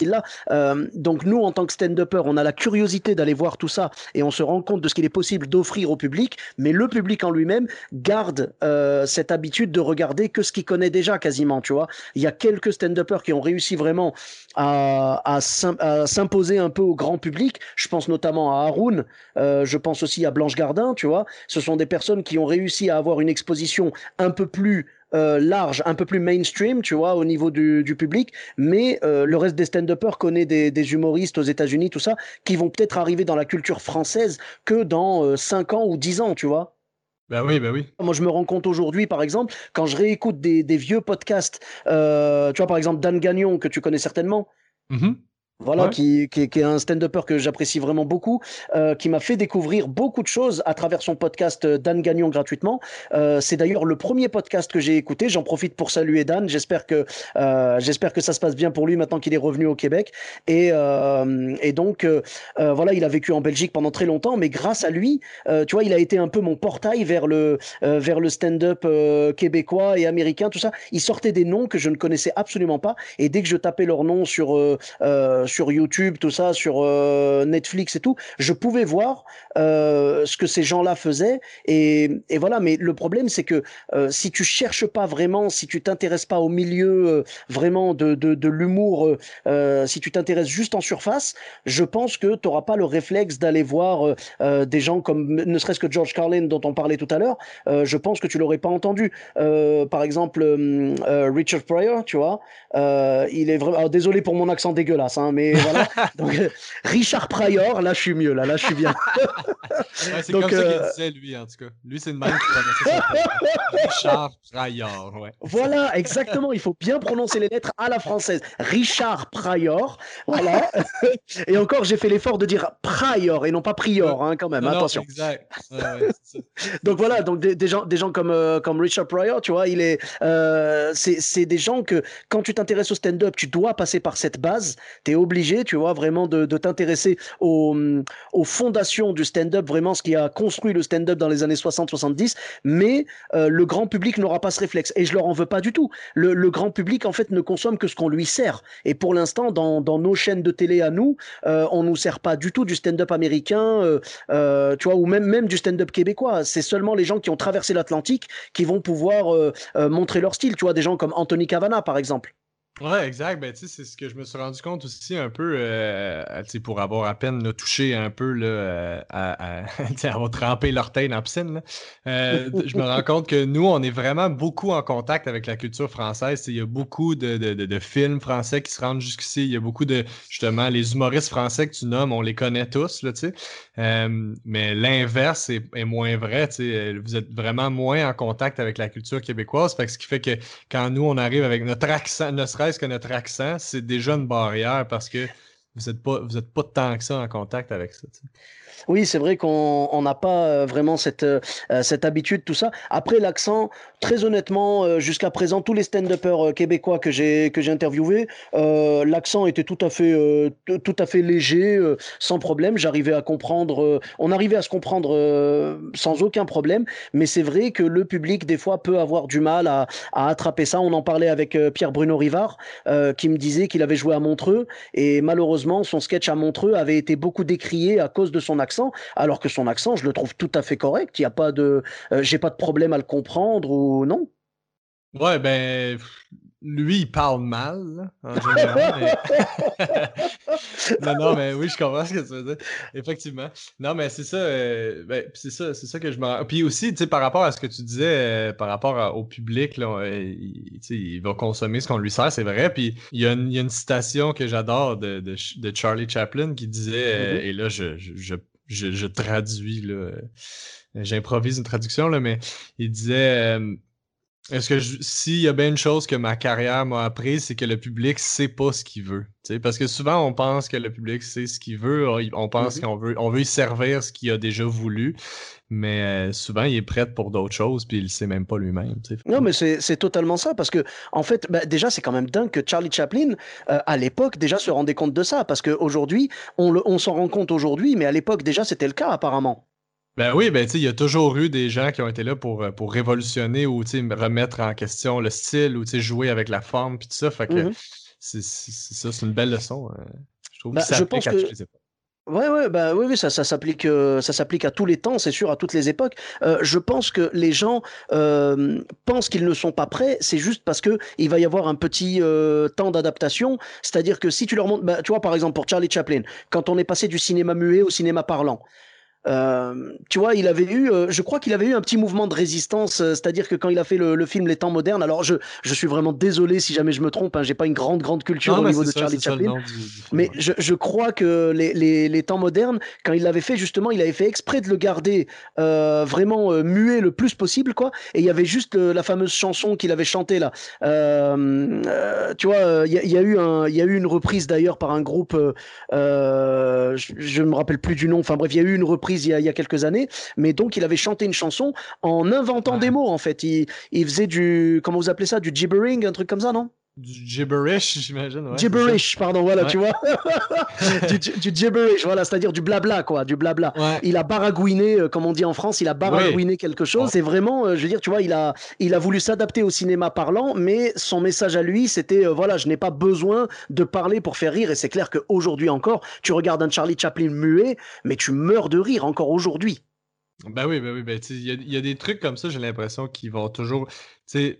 Là, euh, donc nous, en tant que stand-upper, on a la curiosité d'aller voir tout ça et on se rend compte de ce qu'il est possible d'offrir au public, mais le public en lui-même garde euh, cette habitude de regarder que ce qu'il connaît déjà quasiment, tu vois. Il y a quelques stand-uppers qui ont réussi vraiment à, s'imposer un peu au grand public. Je pense notamment à Haroun, euh, je pense aussi à Blanche Gardin, tu vois. Ce sont des personnes qui ont réussi à avoir une exposition un peu plus large, un peu plus mainstream, tu vois, au niveau du, public, mais le reste des stand-uppers connaît des, humoristes aux États-Unis, tout ça, qui vont peut-être arriver dans la culture française que dans 5 ans ou 10 ans, tu vois. Ben oui, ben oui. Moi, je me rends compte aujourd'hui, par exemple, quand je réécoute des, vieux podcasts, tu vois, par exemple, Dan Gagnon, que tu connais certainement. Mm voilà, qui, qui, est un stand-upper que j'apprécie vraiment beaucoup, euh, qui m'a fait découvrir beaucoup de choses à travers son podcast euh, Dan Gagnon gratuitement. Euh, c'est d'ailleurs le premier podcast que j'ai écouté. J'en profite pour saluer Dan. J'espère que j'espère que ça se passe bien pour lui maintenant qu'il est revenu au Québec. Et, et donc voilà, il a vécu en Belgique pendant très longtemps, mais grâce à lui, tu vois, il a été un peu mon portail vers le vers le stand-up québécois et américain, tout ça. Il sortait des noms que je ne connaissais absolument pas, et dès que je tapais leurs noms sur sur YouTube, tout ça, sur euh, Netflix et tout, je pouvais voir euh, ce que ces gens-là faisaient. Et, voilà, mais le problème, c'est que euh, si tu cherches pas vraiment, si tu t'intéresses pas au milieu vraiment de, de, l'humour, si tu t'intéresses juste en surface, je pense que tu n'auras pas le réflexe d'aller voir des gens comme, ne serait-ce que George Carlin dont on parlait tout à l'heure, je pense que tu l'aurais pas entendu. par exemple, Richard Pryor, tu vois, il est vraiment... désolé pour mon accent dégueulasse, hein, mais voilà. Donc, Richard Pryor, là, je suis mieux, là, là, je suis bien. c'est comme ça qu'il euh, disait, lui, en tout cas. Lui, c'est une même qui Richard Pryor, ouais. Voilà, exactement. Il faut bien prononcer les lettres à la française. Richard Pryor, voilà. et encore, j'ai fait l'effort de dire Pryor et non pas Prior, hein, quand même. attention. exact. donc voilà, donc des, gens, des gens comme, euh, comme Richard Pryor, tu vois, il est, euh, c'est des gens que quand tu t'intéresses au stand-up, tu dois passer par cette base. Es obligé, tu vois, vraiment de, t'intéresser aux, fondations du stand-up, vraiment ce qui a construit le stand-up dans les années 60-70, mais euh, le grand public n'aura pas ce réflexe. Et je leur en veux pas du tout. Le, grand public, en fait, ne consomme que ce qu'on lui sert. Et pour l'instant, dans, nos chaînes de télé à nous, euh, on nous sert pas du tout du stand-up américain, euh, tu vois, ou même, même du stand-up québécois. C'est seulement les gens qui ont traversé l'Atlantique qui vont pouvoir montrer leur style, tu vois, des gens comme Anthony Cavana, par exemple. Ouais, exact. Ben, c'est ce que je me suis rendu compte aussi un peu, euh, pour avoir à peine touché un peu là, euh, à, à avoir trempé l'orteil dans la piscine. Euh, je me rends compte que nous, on est vraiment beaucoup en contact avec la culture française. Il y a beaucoup de, de, de, films français qui se rendent jusqu'ici. Il y a beaucoup de, justement, les humoristes français que tu nommes, on les connaît tous. Là, euh, mais l'inverse est, moins vrai. Vous êtes vraiment moins en contact avec la culture québécoise. Fait ce qui fait que quand nous, on arrive avec notre accent, notre que notre accent, c'est déjà une barrière parce que vous n'êtes pas, pas tant que ça en contact avec ça. Oui, c'est vrai qu'on n'a pas euh, vraiment cette, euh, cette habitude, tout ça. Après, l'accent, très honnêtement, euh, jusqu'à présent, tous les stand-uppers québécois que j'ai interviewés, l'accent était tout à fait tout à fait léger, sans problème. J'arrivais à comprendre, on arrivait à se comprendre sans aucun problème. Mais c'est vrai que le public des fois peut avoir du mal à, à attraper ça. On en parlait avec Pierre Bruno Rivard, qui me disait qu'il avait joué à Montreux et malheureusement son sketch à Montreux avait été beaucoup décrié à cause de son accent alors que son accent, je le trouve tout à fait correct. Il y a pas de, euh, j'ai pas de problème à le comprendre ou non. Ouais, ben, lui, il parle mal, en général. non, non, mais oui, je comprends ce que tu veux dire. Effectivement. Non, mais c'est ça, euh, ben, c'est ça, c'est ça que je me. Puis aussi, tu sais, par rapport à ce que tu disais, euh, par rapport au public, là, il, il, va consommer ce qu'on lui sert, c'est vrai. Puis il y, a une, il y, a une citation que j'adore de, de, Charlie Chaplin qui disait, mm-hmm. et là, je, je je, traduis, là. Euh, j'improvise une traduction, là, mais il disait euh, Est-ce que s'il y a bien une chose que ma carrière m'a appris, c'est que le public sait pas ce qu'il veut. parce que souvent, on pense que le public sait ce qu'il veut, on pense mm-hmm. qu'on veut, on veut y servir ce qu'il a déjà voulu, mais euh, souvent il est prêt pour d'autres choses puis il le sait même pas lui-même. Non, mais c'est totalement ça parce que en fait, bah, déjà c'est quand même dingue que Charlie Chaplin euh, à l'époque déjà se rendait compte de ça parce qu'aujourd'hui on, on s'en rend compte aujourd'hui, mais à l'époque déjà c'était le cas apparemment. Ben oui, ben tu il y a toujours eu des gens qui ont été là pour, euh, pour révolutionner ou remettre en question le style ou jouer avec la forme puis tout ça. Fait que mm-hmm. c'est ça, c'est une belle leçon. Je trouve bah, que ça pense que... Ouais, ouais, bah oui, oui, ça, ça s'applique, euh, ça s'applique à tous les temps, c'est sûr, à toutes les époques. Euh, je pense que les gens euh, pensent qu'ils ne sont pas prêts. C'est juste parce que il va y avoir un petit temps d'adaptation. C'est-à-dire que si tu leur montres, bah, tu vois, par exemple pour Charlie Chaplin, quand on est passé du cinéma muet au cinéma parlant, Euh, tu vois, il avait eu, euh, je crois qu'il avait eu un petit mouvement de résistance, euh, c'est-à-dire que quand il a fait le, film Les Temps modernes, alors je, je suis vraiment désolé si jamais je me trompe, hein, j'ai pas une grande grande culture au niveau de Charlie Chaplin, mais je, je, crois que les, les, les, Temps modernes, quand il l'avait fait justement, il avait fait exprès de le garder vraiment muet le plus possible, quoi. Et il y avait juste la fameuse chanson qu'il avait chantée là. tu vois, il y, y, a eu un, il y a eu une reprise d'ailleurs par un groupe, je, je me rappelle plus du nom. Enfin bref, il y a eu une reprise il y, a, quelques années, mais donc il avait chanté une chanson en inventant des mots en fait. Il, il faisait du, comment vous appelez ça, du gibbering, un truc comme ça, non? Du gibberish, j'imagine. Ouais, gibberish, pardon, voilà, tu vois. du, du, gibberish, voilà, c'est-à-dire du blabla, quoi, du blabla. Il a baragouiné, euh, comme on dit en France, il a baragouiné quelque chose. C'est vraiment, euh, je veux dire, tu vois, il a, il a voulu s'adapter au cinéma parlant, mais son message à lui, c'était, euh, voilà, je n'ai pas besoin de parler pour faire rire. Et c'est clair qu'aujourd'hui encore, tu regardes un Charlie Chaplin muet, mais tu meurs de rire encore aujourd'hui. Ben oui, ben oui, ben il y, y, a des trucs comme ça, j'ai l'impression qu'ils vont toujours. C'est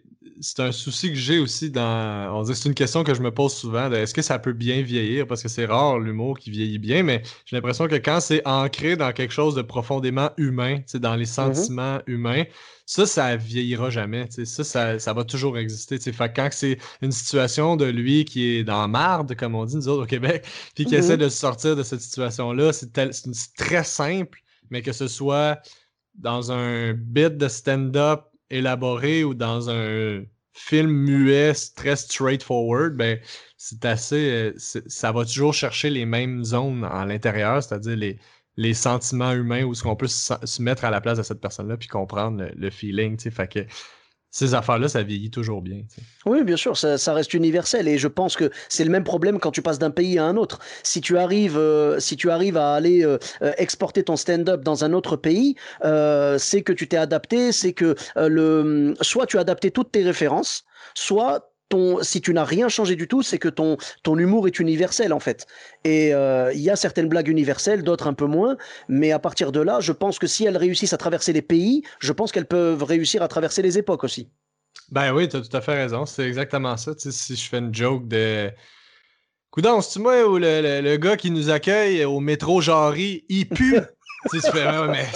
un souci que j'ai aussi dans. On dit c'est une question que je me pose souvent est-ce que ça peut bien vieillir? Parce que c'est rare l'humour qui vieillit bien, mais j'ai l'impression que quand c'est ancré dans quelque chose de profondément humain, dans les mmh sentiments humains, ça, ça vieillira jamais. Ça, ça, ça, va toujours exister. Fait quand c'est une situation de lui qui est dans marde, comme on dit nous autres au Québec, puis qui mmh essaie de sortir de cette situation-là, c'est très simple mais que ce soit dans un bit de stand-up élaboré ou dans un film muet très straightforward, ben c'est assez. Euh, ça va toujours chercher les mêmes zones à l'intérieur, c'est-à-dire les, les sentiments humains où ce qu'on peut se, mettre à la place de cette personne-là puis comprendre le, feeling. Fait que ces affaires-là, ça vieillit toujours bien. Oui, bien sûr, ça, reste universel. Et je pense que c'est le même problème quand tu passes d'un pays à un autre. Si tu arrives, euh, si tu arrives à aller euh, euh, exporter ton stand-up dans un autre pays, c'est que tu t'es adapté, c'est que le, soit tu as adapté toutes tes références, soit si tu n'as rien changé du tout, c'est que ton, ton humour est universel en fait. Et euh, il y a certaines blagues universelles, d'autres un peu moins, mais à partir de là, je pense que si elles réussissent à traverser les pays, je pense qu'elles peuvent réussir à traverser les époques aussi. Ben oui, tu as tout à fait raison, c'est exactement ça. si je fais une joke de... Coudon, c'est moi ou le, gars qui nous accueille au métro Jarry, il pue? tu fais, mais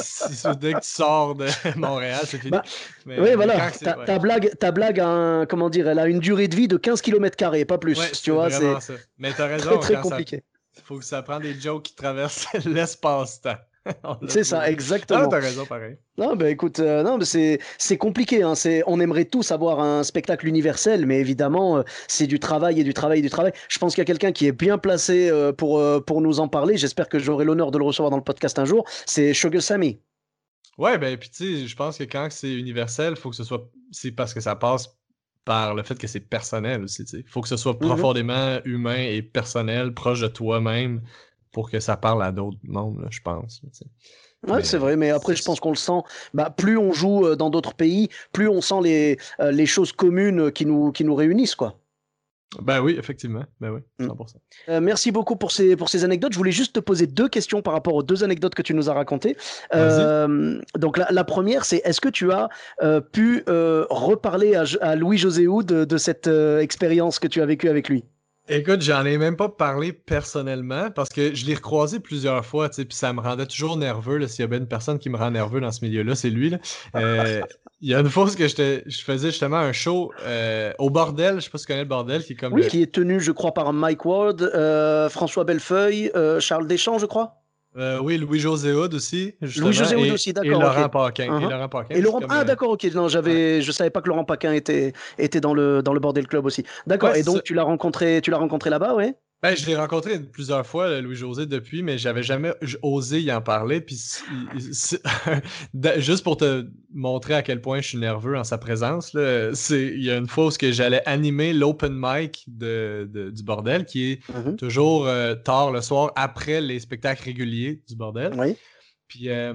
dès que tu sors de Montréal, c'est fini. Bah, oui, voilà. Ta, blague, ta blague a, comment dire, elle a une durée de vie de 15 km, pas plus. tu vois, c'est Mais t'as raison. Très, très compliqué. Il faut que ça prenne des jokes qui traversent l'espace-temps. c'est ça, exactement. Ah, t'as raison, pareil. Non, ben écoute, euh, non, c'est, c'est compliqué. Hein. C'est, on aimerait tous avoir un spectacle universel, mais évidemment, euh, c'est du travail et du travail et du travail. Je pense qu'il y a quelqu'un qui est bien placé euh, pour, pour nous en parler. J'espère que j'aurai l'honneur de le recevoir dans le podcast un jour. C'est Sugar Sammy. Ouais, ben, puis tu sais, je pense que quand c'est universel, faut que ce soit. C'est parce que ça passe par le fait que c'est personnel aussi. Il faut que ce soit mm-hmm. profondément humain et personnel, proche de toi-même pour que ça parle à d'autres mondes, je pense. Ouais, c'est vrai, mais après, je pense qu'on le sent. Bah, plus on joue euh, dans d'autres pays, plus on sent les, euh, les choses communes qui nous, qui nous réunissent, quoi. Ben oui, effectivement. Ben oui, 100%. Mm. Euh, merci beaucoup pour ces, pour ces anecdotes. Je voulais juste te poser deux questions par rapport aux deux anecdotes que tu nous as racontées. donc la, première, c'est est-ce que tu as pu reparler à, à Louis-José de, de cette expérience que tu as vécue avec lui? Écoute, j'en ai même pas parlé personnellement parce que je l'ai recroisé plusieurs fois, tu sais, puis ça me rendait toujours nerveux. S'il y a bien une personne qui me rend nerveux dans ce milieu-là, c'est lui. Là. Euh, il y a une fois que je faisais justement un show euh, au bordel, je sais pas si tu connais le bordel, qui est comme. Oui, qui est tenu, je crois, par Mike Ward, euh, François Bellefeuille, Charles Deschamps, je crois. Euh, oui, Louis-José Hood aussi. Louis-José Hood aussi, d'accord. Et Laurent Paquin. Et uh-huh. Laurent Paquin. Et Laurent... Ah, d'accord, ok. Non, j'avais, je savais pas que Laurent Paquin était, était dans, le, dans le Bordel Club aussi. D'accord. et donc, tu l'as rencontré, tu l'as rencontré là-bas, ouais? Ben, je l'ai rencontré plusieurs fois, Louis-José, depuis, mais j'avais jamais osé y en parler. Puis juste pour te montrer à quel point je suis nerveux en sa présence, il y a une fois où j'allais animer l'open mic de, du bordel, qui est mm-hmm. toujours euh, tard le soir après les spectacles réguliers du bordel. Oui. Puis euh,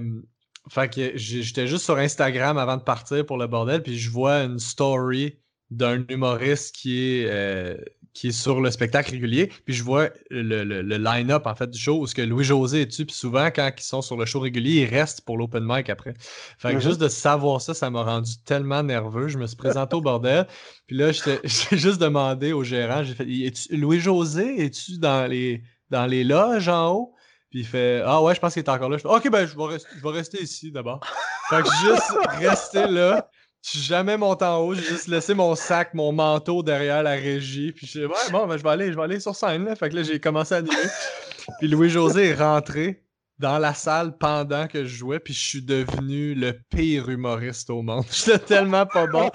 que j'étais juste sur Instagram avant de partir pour le bordel, puis je vois une story d'un humoriste qui est euh, qui est sur le spectacle régulier, puis je vois le, le, line-up en fait du show où ce que Louis-José est dessus, puis souvent quand ils sont sur le show régulier, ils restent pour l'open mic après. Fait que mm-hmm. juste de savoir ça, ça m'a rendu tellement nerveux. Je me suis présenté au bordel, puis là, j'ai juste demandé au gérant, j'ai fait Louis-José, es-tu dans les, dans les loges en haut? Puis il fait Ah ouais, je pense qu'il est encore là. Je fais Ok, ben je vais, je vais rester ici d'abord. fait que juste rester là. Je suis jamais monté en haut, j'ai juste laissé mon sac, mon manteau derrière la régie. Puis je suis ouais, bon, ben, je vais aller, je vais aller sur scène. Là. Fait que là, j'ai commencé à animer. puis Louis-José est rentré dans la salle pendant que je jouais, puis je suis devenu le pire humoriste au monde. J'étais tellement pas bon,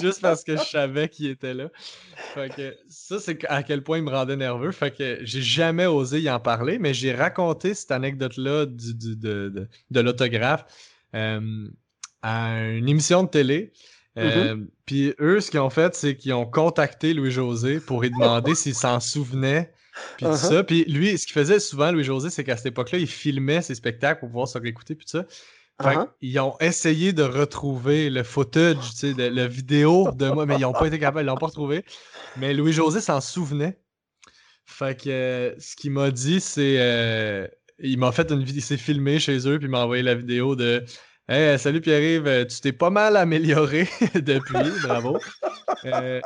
juste parce que je savais qu'il était là. Fait que ça, c'est à quel point il me rendait nerveux. Fait que j'ai jamais osé y en parler, mais j'ai raconté cette anecdote-là de, de, l'autographe euh, à une émission de télé. Euh, mm-hmm. Puis eux, ce qu'ils ont fait, c'est qu'ils ont contacté Louis-José pour lui demander s'il s'en souvenait puis uh-huh. ça. Puis lui, ce qu'il faisait souvent, Louis-José, c'est qu'à cette époque-là, il filmait ses spectacles pour pouvoir se réécouter, puis ça. Uh-huh. Ils ont essayé de retrouver le footage, tu sais, de, la vidéo de moi, mais ils n'ont pas été capables, ils l'ont pas retrouvé. Mais Louis-José s'en souvenait. Fait que euh, ce qu'il m'a dit, c'est. Euh, il m'a fait une vidéo, il s'est filmé chez eux, puis il m'a envoyé la vidéo de Hey, salut Pierre-Yves, tu t'es pas mal amélioré depuis, bravo. Euh,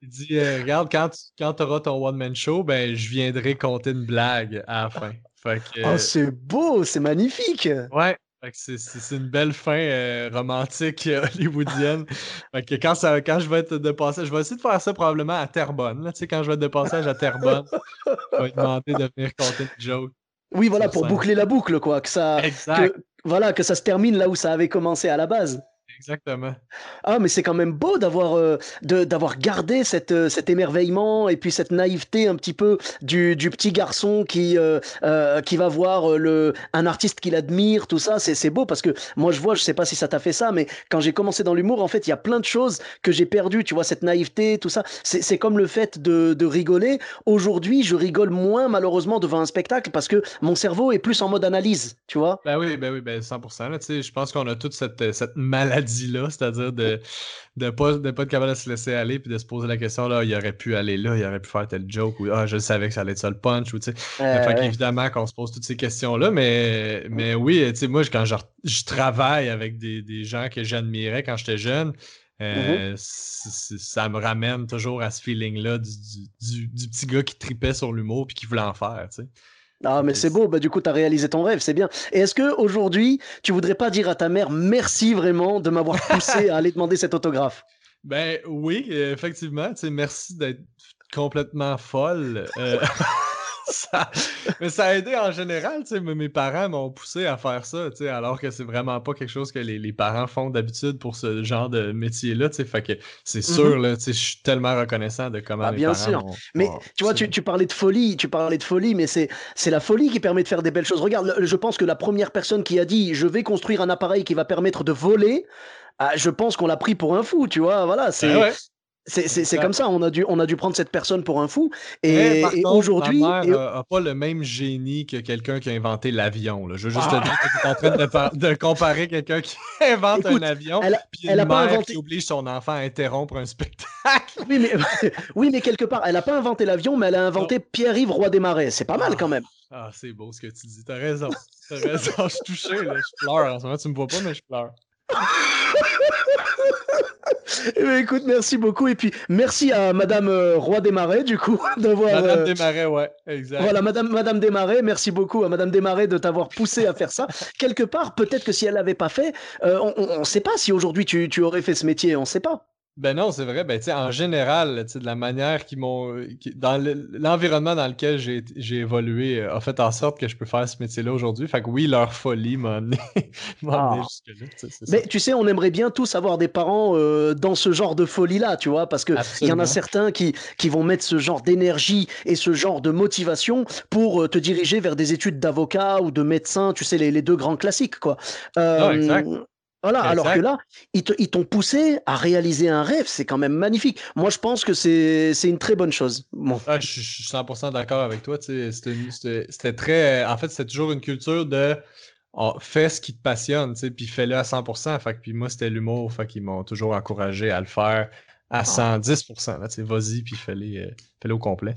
il dit euh, Regarde, quand, quand tu auras ton one-man show, ben, je viendrai compter une blague à la fin. Fait oh, c'est beau, c'est magnifique! Ouais, c'est une belle fin euh, romantique euh, hollywoodienne. Fait que quand, ça, quand je vais être de passage, je vais essayer de faire ça probablement à Terrebonne. Là, quand je vais être de passage à Terrebonne, je vais demander de venir compter une joke. Oui, voilà, pour boucler la boucle, quoi. Que ça, voilà, que ça se termine là où ça avait commencé à la base. Exactement. Ah, mais c'est quand même beau d'avoir euh, d'avoir gardé cette, euh, cet émerveillement et puis cette naïveté un petit peu du, du petit garçon qui, euh, qui va voir le, un artiste qu'il admire, tout ça. C'est beau parce que moi, je vois, je sais pas si ça t'a fait ça, mais quand j'ai commencé dans l'humour, en fait, il y a plein de choses que j'ai perdues. Tu vois, cette naïveté, tout ça. C'est comme le fait de, de rigoler. Aujourd'hui, je rigole moins, malheureusement, devant un spectacle parce que mon cerveau est plus en mode analyse, tu vois. Ben oui, ben oui, ben 100%. Là, je pense qu'on a toute cette, cette maladie dit là, c'est-à-dire de ne pas, de pas être capable de se laisser aller puis de se poser la question là, il aurait pu aller là, il aurait pu faire tel joke ou ah, je savais que ça allait être ça le punch ou tu sais. évidemment qu'on se pose toutes ces questions-là, mais, mais oui, tu sais, moi quand je, je, travaille avec des, des gens que j'admirais quand j'étais jeune, euh, mm-hmm. ça me ramène toujours à ce feeling-là du, du, du, petit gars qui tripait sur l'humour puis qui voulait en faire, tu sais. Ah, mais c'est beau, bah, du coup, tu as réalisé ton rêve, c'est bien. Et est-ce que aujourd'hui, tu voudrais pas dire à ta mère merci vraiment de m'avoir poussé à aller demander cet autographe? Ben oui, effectivement. Merci d'être complètement folle. Euh, mais ça a aidé en général, tu sais, mes parents m'ont poussé à faire ça, tu sais, alors que c'est vraiment pas quelque chose que les, parents font d'habitude pour ce genre de métier-là, tu sais, fait que c'est mm-hmm. sûr, là, tu sais, je suis tellement reconnaissant de comment ah, mes bien sûr. Mais tu vois, tu, parlais de folie, tu parlais de folie, mais c'est la folie qui permet de faire des belles choses. Regarde, je pense que la première personne qui a dit je vais construire un appareil qui va permettre de voler, ah, je pense qu'on l'a pris pour un fou, tu vois. Voilà, c'est ah c'est comme ça, on a, dû, on a dû prendre cette personne pour un fou. Et, aujourd'hui. Ma mère n'a pas le même génie que quelqu'un qui a inventé l'avion. Je veux juste te dire que tu es en train de, de comparer quelqu'un qui invente un avion et puis une mère qui oblige son enfant à interrompre un spectacle. Oui, mais, oui, mais quelque part, elle n'a pas inventé l'avion, mais elle a inventé Pierre-Yves Roi des Marais. C'est pas mal ah. quand même. Ah, c'est beau ce que tu dis. T'as raison. T'as raison. Je suis touché. Là. Je pleure en ce moment. Tu me vois pas, mais je pleure. Eh ben, écoute, merci beaucoup. Et puis, merci à Madame euh, Roi Desmarais, du coup, d'avoir. Madame euh, Desmarais, ouais, exact. Voilà, Madame, Madame Desmarais, merci beaucoup à Madame Desmarais de t'avoir poussé à faire ça. Quelque part, peut-être que si elle l'avait pas fait, euh, on ne sait pas si aujourd'hui tu, tu aurais fait ce métier, on ne sait pas. Ben non, c'est vrai. Ben, en général, de la manière qu'ils m'ont. Dans l'environnement dans lequel j'ai évolué euh, a fait en sorte que je peux faire ce métier-là aujourd'hui. Fait que oui, leur folie m'a amené, ah. jusque-là. Mais tu sais, on aimerait bien tous avoir des parents euh, dans ce genre de folie-là, tu vois, parce qu'il y en a certains qui, qui vont mettre ce genre d'énergie et ce genre de motivation pour euh, te diriger vers des études d'avocat ou de médecin, tu sais, les, les, deux grands classiques, quoi. Ah, exact. Voilà, alors que là, ils t'ont poussé à réaliser un rêve, c'est quand même magnifique. Moi, je pense que c'est une très bonne chose. Bon. Ah, je, suis 100% d'accord avec toi. C'était très. En fait, c'était toujours une culture de fais ce qui te passionne, puis fais-le à 100%. Fait, puis moi, c'était l'humour. Fait qu'ils m'ont toujours encouragé à le faire à 110%. Ah. Vas-y, puis fais-le euh, au complet.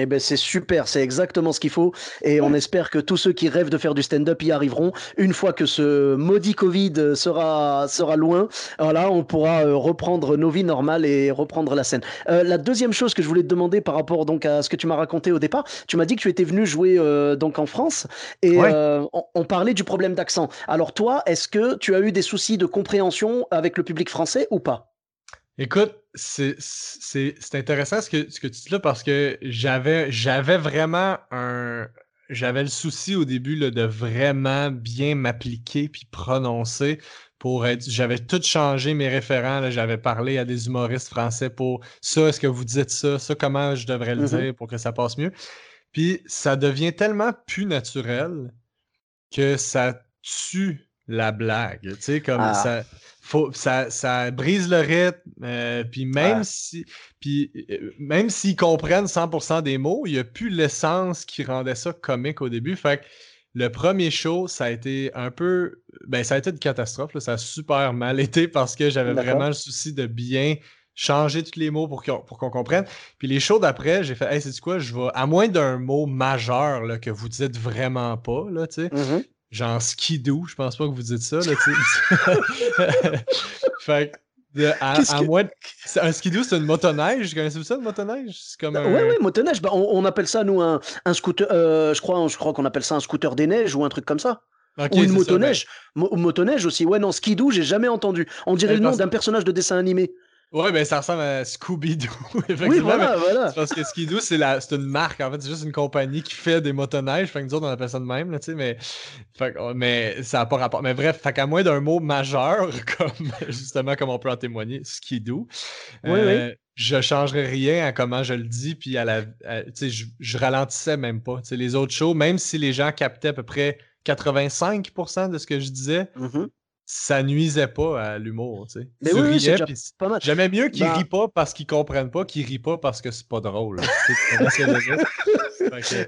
Eh ben c'est super, c'est exactement ce qu'il faut et on espère que tous ceux qui rêvent de faire du stand-up y arriveront une fois que ce maudit Covid sera sera loin. Voilà, on pourra euh, reprendre nos vies normales et reprendre la scène. Euh, la deuxième chose que je voulais te demander par rapport donc à ce que tu m'as raconté au départ, tu m'as dit que tu étais venu jouer euh, donc en France et on, parlait du problème d'accent. Alors toi, est-ce que tu as eu des soucis de compréhension avec le public français ou pas? Écoute, c'est intéressant ce que, ce que tu dis là parce que j'avais vraiment un. J'avais le souci au début là, de vraiment bien m'appliquer puis prononcer pour être. J'avais tout changé mes référents. J'avais parlé à des humoristes français pour ça, est-ce que vous dites ça, ça, comment je devrais le mm-hmm. dire pour que ça passe mieux. Puis ça devient tellement plus naturel que ça tue la blague. Tu sais, comme ah. ça faut, ça, ça, brise le rythme. Euh, puis même si, puis euh, même s'ils comprennent 100% des mots, il n'y a plus l'essence qui rendait ça comique au début. Fait que le premier show, ça a été un peu, ben ça a été une catastrophe. Ça a super mal été parce que j'avais vraiment le souci de bien changer tous les mots pour qu'on comprenne. Puis les shows d'après, j'ai fait, hey, c'est quoi, je vais, à moins d'un mot majeur là, que vous dites vraiment pas, là, tu sais, mm-hmm genre skidoo, je pense pas que vous dites ça, là, fait que, à, moins Un skidoo, c'est une motoneige. Connaissez-vous ça, une motoneige? C'est comme bah, un... Oui, oui, motoneige. Bah, on, appelle ça, nous, un, un scooter. Euh, je crois, je crois qu'on appelle ça un scooter des neiges ou un truc comme ça. ou une motoneige. Ben motoneige aussi. Ouais, non, skidoo, j'ai jamais entendu. On dirait le nom d'un personnage de dessin animé. Ouais, ben ça ressemble à Scooby-Doo. oui, voilà, voilà. Parce que Scooby-Doo, c'est la... une marque, en fait, c'est juste une compagnie qui fait des motoneiges. Fait que nous autres, on appelle ça de même, là, tu sais, mais... Fait mais ça n'a pas rapport. Mais bref, fait qu'à moins d'un mot majeur, comme justement, comme on peut en témoigner, Skidoo, oui, oui. Euh, je changerais rien à comment je le dis, puis à la... tu sais, je, je ralentissais même pas. Tu sais, les autres shows, même si les gens captaient à peu près 85% de ce que je disais, mm-hmm ça nuisait pas à l'humour, tu sais. Mais oui, riais, pas mal. J'aimais mieux qu'ils bah rient pas parce qu'ils comprennent pas, qu'ils rient pas parce que c'est pas drôle.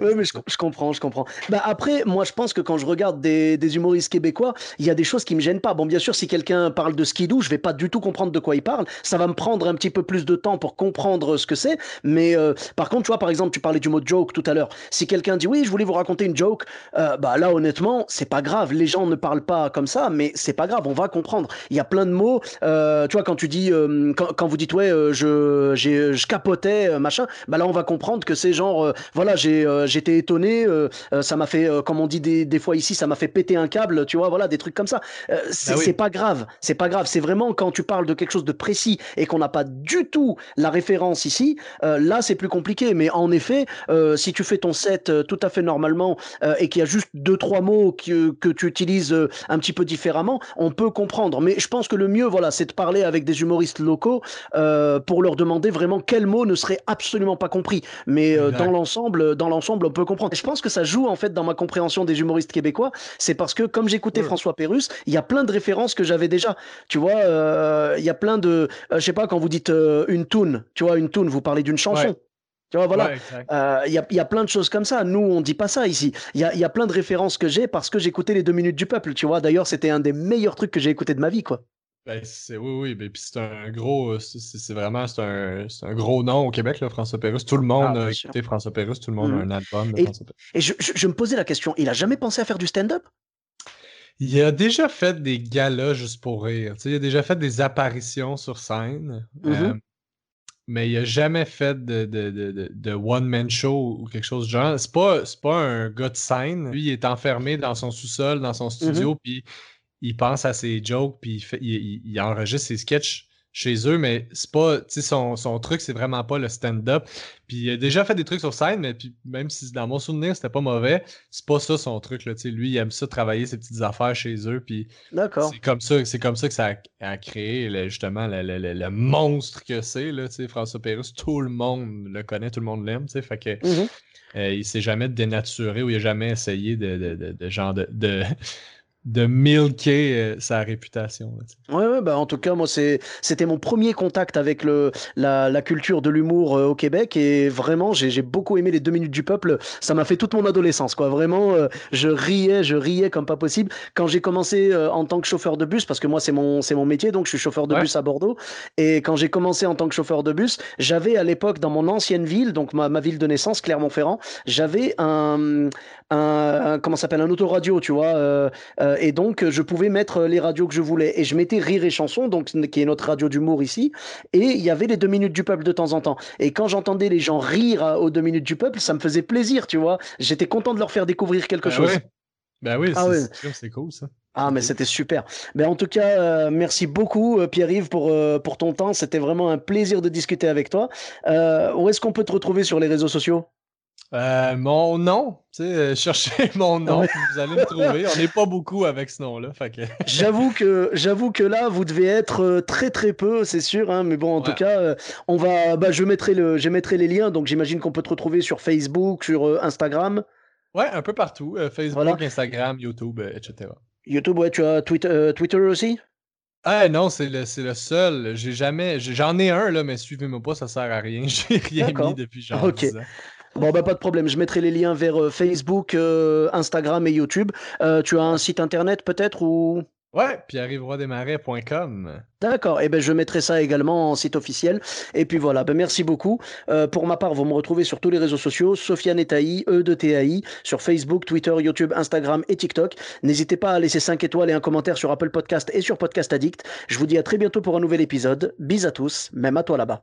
Oui, mais je, comprends, je comprends. Bah après, moi, je pense que quand je regarde des, humoristes québécois, il y a des choses qui me gênent pas. Bon, bien sûr, si quelqu'un parle de skidoo, je vais pas du tout comprendre de quoi il parle. Ça va me prendre un petit peu plus de temps pour comprendre ce que c'est. Mais euh, par contre, tu vois, par exemple, tu parlais du mot joke tout à l'heure. Si quelqu'un dit oui, je voulais vous raconter une joke, euh, bah là, honnêtement, c'est pas grave. Les gens ne parlent pas comme ça, mais c'est pas grave. On va comprendre. Il y a plein de mots. Euh, tu vois, quand tu dis, quand, quand, vous dites ouais, je, je capotais, machin, bah là, on va comprendre que c'est genre, voilà, j'ai euh, j'étais étonné, euh, euh, ça m'a fait, comme on dit des, fois ici, ça m'a fait péter un câble, tu vois, voilà, des trucs comme ça. C'est pas grave, c'est pas grave. C'est vraiment quand tu parles de quelque chose de précis et qu'on n'a pas du tout la référence ici, là c'est plus compliqué. Mais en effet, si tu fais ton set tout à fait normalement et qu'il y a juste deux trois mots que, que tu utilises un petit peu différemment, on peut comprendre. Mais je pense que le mieux, voilà, c'est de parler avec des humoristes locaux pour leur demander vraiment quel mot ne serait absolument pas compris. Mais dans l'ensemble, dans l'ensemble, on peut comprendre. Et je pense que ça joue en fait dans ma compréhension des humoristes québécois. C'est parce que comme j'écoutais François Pérusse, il y a plein de références que j'avais déjà. Tu vois, euh, il y a plein de, euh, je sais pas, quand vous dites euh, une tune, tu vois, une tune, vous parlez d'une chanson. Tu vois, voilà. Il y, a, y, a, plein de choses comme ça. Nous, on dit pas ça ici. Il y a, y a, plein de références que j'ai parce que j'écoutais les deux minutes du peuple. Tu vois, d'ailleurs, c'était un des meilleurs trucs que j'ai écouté de ma vie, quoi. Ben, c'est, oui, oui, ben, puis c'est un gros, c'est, vraiment, c'est un, un, gros nom au Québec, là, François Pérusse. Tout le monde ah, a écouté François Pérusse, tout le monde a mmh. un album de et, François Pérusse. Et je, je, me posais la question, il a jamais pensé à faire du stand-up? Il a déjà fait des galas juste pour rire. il a déjà fait des apparitions sur scène. Mmh euh, mais il a jamais fait de, de, de, de one-man show ou quelque chose de genre. C'est pas, pas un gars de scène. Lui, il est enfermé dans son sous-sol, dans son mmh studio, puis il pense à ses jokes, puis il, il, enregistre ses sketchs chez eux, mais c'est pas, tu sais, son, son, truc, c'est vraiment pas le stand-up. Puis il a déjà fait des trucs sur scène, mais puis même si dans mon souvenir, c'était pas mauvais, c'est pas ça son truc, là, tu sais. Lui, il aime ça travailler ses petites affaires chez eux, puis c'est comme ça, c'est comme ça que ça a, créé, justement, le, le, le, monstre que c'est, là, tu sais, François Pérusse. Tout le monde le connaît, tout le monde l'aime, tu sais, fait que... Mm-hmm. Euh, il s'est jamais dénaturé ou il a jamais essayé de, de, de, de genre de, de milker euh, sa réputation. ouais, ouais, bah en tout cas, moi, c'était mon premier contact avec le, la, la culture de l'humour euh, au Québec et vraiment, j'ai beaucoup aimé les deux minutes du peuple. Ça m'a fait toute mon adolescence, quoi. Vraiment, euh, je riais, je riais comme pas possible. Quand j'ai commencé en tant que chauffeur de bus, parce que moi, c'est mon, mon métier, donc je suis chauffeur de bus à Bordeaux. Et quand j'ai commencé en tant que chauffeur de bus, j'avais à l'époque, dans mon ancienne ville, donc ma, ma ville de naissance, Clermont-Ferrand, j'avais un, un, comment s'appelle, un autoradio, tu vois. Euh, et donc, je pouvais mettre les radios que je voulais. Et je mettais Rire et Chanson, donc, qui est notre radio d'humour ici. Et il y avait les deux minutes du peuple de temps en temps. Et quand j'entendais les gens rire aux deux minutes du peuple, ça me faisait plaisir, tu vois. J'étais content de leur faire découvrir quelque ben chose. Ben oui, ah c'est cool ça. Ah, mais c'était super. Ben, en tout cas, euh, merci beaucoup, euh, Pierre-Yves, pour, pour ton temps. C'était vraiment un plaisir de discuter avec toi. où est-ce qu'on peut te retrouver sur les réseaux sociaux? Euh, mon nom, tu sais, euh, cherchez mon nom, vous allez me trouver. On n'est pas beaucoup avec ce nom-là. Que... j'avoue que j'avoue que là, vous devez être euh, très très peu, c'est sûr. Hein, mais bon, en tout cas, on va, bah, je mettrai le, je mettrai les liens. Donc j'imagine qu'on peut te retrouver sur Facebook, sur Instagram. Ouais, un peu partout. Facebook, Instagram, YouTube, etc. YouTube, ouais, tu as Twitter, Twitter aussi? Ah non, c'est le, le, seul. J'ai jamais, j'en ai un là, mais suivez-moi pas, ça sert à rien. J'ai rien mis depuis genre Ok. Bon, bah, pas de problème. Je mettrai les liens vers euh, Facebook, euh, Instagram et YouTube. Euh, tu as un site internet peut-être ou? Ouais, pierre-yves-roidesmarais.com. D'accord, et eh ben je mettrai ça également en site officiel. Et puis voilà, ben merci beaucoup. pour ma part, vous me retrouvez sur tous les réseaux sociaux, Sofiane Etaï, E de TAI, sur Facebook, Twitter, YouTube, Instagram et TikTok. N'hésitez pas à laisser 5 étoiles et un commentaire sur Apple Podcast et sur Podcast Addict. Je vous dis à très bientôt pour un nouvel épisode. Bis à tous, même à toi là-bas.